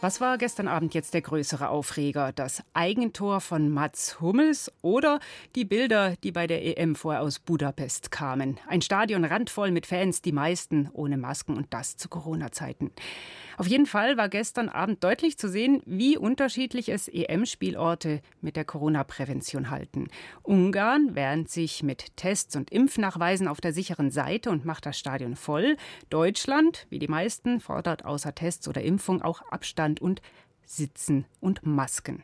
Was war gestern Abend jetzt der größere Aufreger? Das Eigentor von Mats Hummels oder die Bilder, die bei der EM vorher aus Budapest kamen? Ein Stadion randvoll mit Fans, die meisten ohne Masken und das zu Corona-Zeiten. Auf jeden Fall war gestern Abend deutlich zu sehen, wie unterschiedlich es EM-Spielorte mit der Corona-Prävention halten. Ungarn während sich mit Tests und Impfnachweisen auf der sicheren Seite und macht das Stadion voll. Deutschland, wie die meisten, fordert außer Tests oder Impfung auch Abstand und Sitzen und Masken.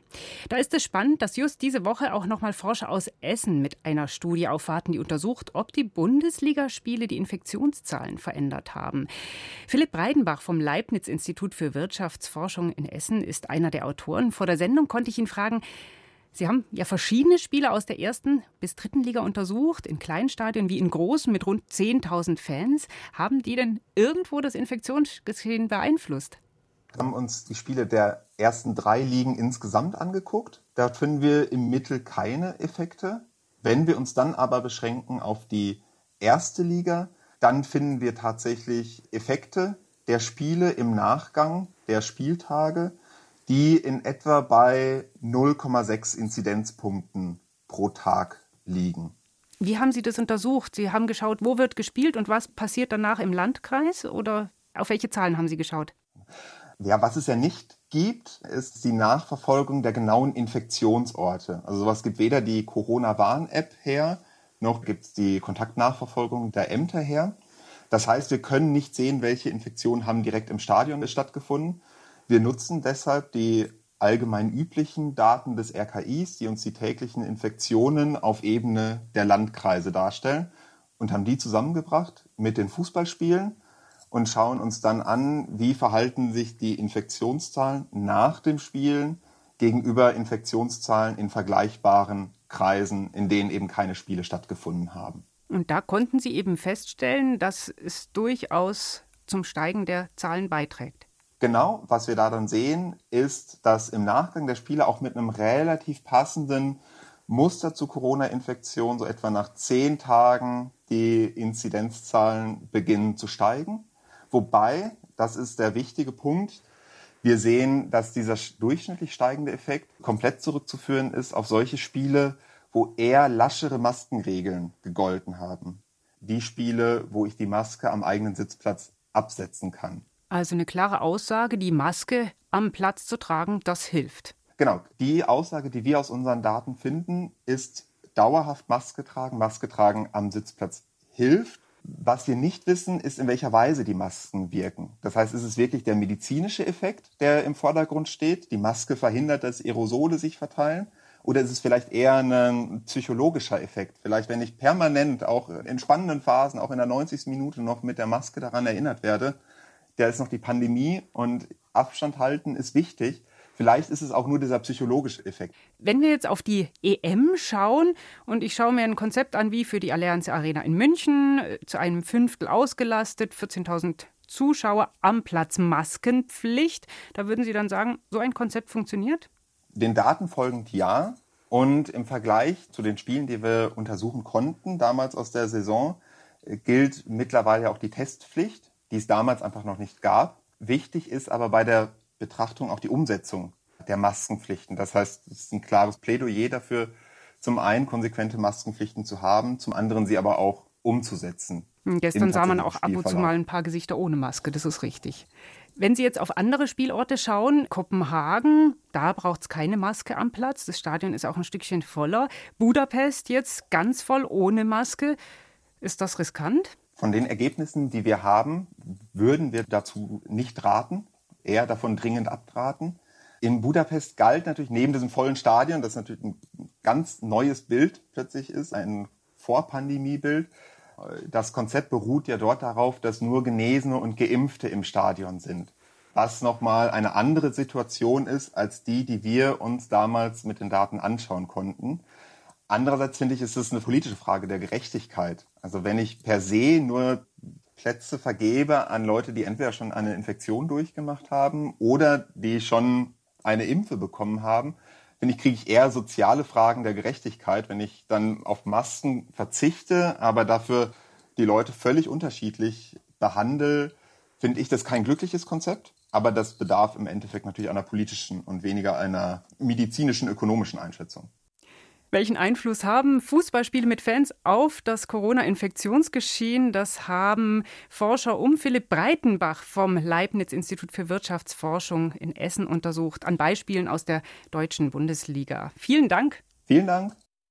Da ist es spannend, dass just diese Woche auch nochmal Forscher aus Essen mit einer Studie aufwarten, die untersucht, ob die Bundesligaspiele die Infektionszahlen verändert haben. Philipp Breidenbach vom Leibniz-Institut für Wirtschaftsforschung in Essen ist einer der Autoren. Vor der Sendung konnte ich ihn fragen, Sie haben ja verschiedene Spiele aus der ersten bis dritten Liga untersucht, in kleinen Stadien wie in großen mit rund 10.000 Fans. Haben die denn irgendwo das Infektionsgeschehen beeinflusst? Haben uns die Spiele der ersten drei Ligen insgesamt angeguckt. Da finden wir im Mittel keine Effekte. Wenn wir uns dann aber beschränken auf die erste Liga, dann finden wir tatsächlich Effekte der Spiele im Nachgang der Spieltage, die in etwa bei 0,6 Inzidenzpunkten pro Tag liegen. Wie haben Sie das untersucht? Sie haben geschaut, wo wird gespielt und was passiert danach im Landkreis oder auf welche Zahlen haben Sie geschaut? Ja, was es ja nicht gibt, ist die Nachverfolgung der genauen Infektionsorte. Also sowas gibt weder die Corona-Warn-App her, noch gibt es die Kontaktnachverfolgung der Ämter her. Das heißt, wir können nicht sehen, welche Infektionen haben direkt im Stadion stattgefunden. Wir nutzen deshalb die allgemein üblichen Daten des RKIs, die uns die täglichen Infektionen auf Ebene der Landkreise darstellen und haben die zusammengebracht mit den Fußballspielen und schauen uns dann an, wie verhalten sich die Infektionszahlen nach dem Spielen gegenüber Infektionszahlen in vergleichbaren Kreisen, in denen eben keine Spiele stattgefunden haben. Und da konnten Sie eben feststellen, dass es durchaus zum Steigen der Zahlen beiträgt. Genau, was wir da dann sehen, ist, dass im Nachgang der Spiele auch mit einem relativ passenden Muster zu Corona-Infektion so etwa nach zehn Tagen die Inzidenzzahlen beginnen zu steigen. Wobei, das ist der wichtige Punkt, wir sehen, dass dieser durchschnittlich steigende Effekt komplett zurückzuführen ist auf solche Spiele, wo eher laschere Maskenregeln gegolten haben. Die Spiele, wo ich die Maske am eigenen Sitzplatz absetzen kann. Also eine klare Aussage, die Maske am Platz zu tragen, das hilft. Genau, die Aussage, die wir aus unseren Daten finden, ist dauerhaft Maske tragen, Maske tragen am Sitzplatz hilft. Was wir nicht wissen, ist, in welcher Weise die Masken wirken. Das heißt, ist es wirklich der medizinische Effekt, der im Vordergrund steht? Die Maske verhindert, dass Aerosole sich verteilen? Oder ist es vielleicht eher ein psychologischer Effekt? Vielleicht, wenn ich permanent, auch in spannenden Phasen, auch in der 90. Minute noch mit der Maske daran erinnert werde, da ist noch die Pandemie und Abstand halten ist wichtig. Vielleicht ist es auch nur dieser psychologische Effekt. Wenn wir jetzt auf die EM schauen und ich schaue mir ein Konzept an wie für die Allianz Arena in München, äh, zu einem Fünftel ausgelastet, 14.000 Zuschauer am Platz Maskenpflicht, da würden Sie dann sagen, so ein Konzept funktioniert? Den Daten folgend ja. Und im Vergleich zu den Spielen, die wir untersuchen konnten, damals aus der Saison, äh, gilt mittlerweile auch die Testpflicht, die es damals einfach noch nicht gab. Wichtig ist aber bei der Betrachtung auch die Umsetzung der Maskenpflichten. Das heißt, es ist ein klares Plädoyer dafür, zum einen konsequente Maskenpflichten zu haben, zum anderen sie aber auch umzusetzen. Hm, gestern sah man auch ab und zu mal ein paar Gesichter ohne Maske, das ist richtig. Wenn Sie jetzt auf andere Spielorte schauen, Kopenhagen, da braucht es keine Maske am Platz. Das Stadion ist auch ein Stückchen voller. Budapest jetzt ganz voll ohne Maske. Ist das riskant? Von den Ergebnissen, die wir haben, würden wir dazu nicht raten eher davon dringend abraten. In Budapest galt natürlich neben diesem vollen Stadion, das natürlich ein ganz neues Bild plötzlich ist, ein Vorpandemie-Bild. Das Konzept beruht ja dort darauf, dass nur Genesene und Geimpfte im Stadion sind. Was nochmal eine andere Situation ist als die, die wir uns damals mit den Daten anschauen konnten. Andererseits finde ich, ist es eine politische Frage der Gerechtigkeit. Also wenn ich per se nur Plätze vergebe an Leute, die entweder schon eine Infektion durchgemacht haben oder die schon eine Impfe bekommen haben, finde ich, kriege ich eher soziale Fragen der Gerechtigkeit, wenn ich dann auf Masken verzichte, aber dafür die Leute völlig unterschiedlich behandle, finde ich das kein glückliches Konzept. Aber das bedarf im Endeffekt natürlich einer politischen und weniger einer medizinischen, ökonomischen Einschätzung. Welchen Einfluss haben Fußballspiele mit Fans auf das Corona-Infektionsgeschehen? Das haben Forscher um Philipp Breitenbach vom Leibniz-Institut für Wirtschaftsforschung in Essen untersucht, an Beispielen aus der deutschen Bundesliga. Vielen Dank. Vielen Dank.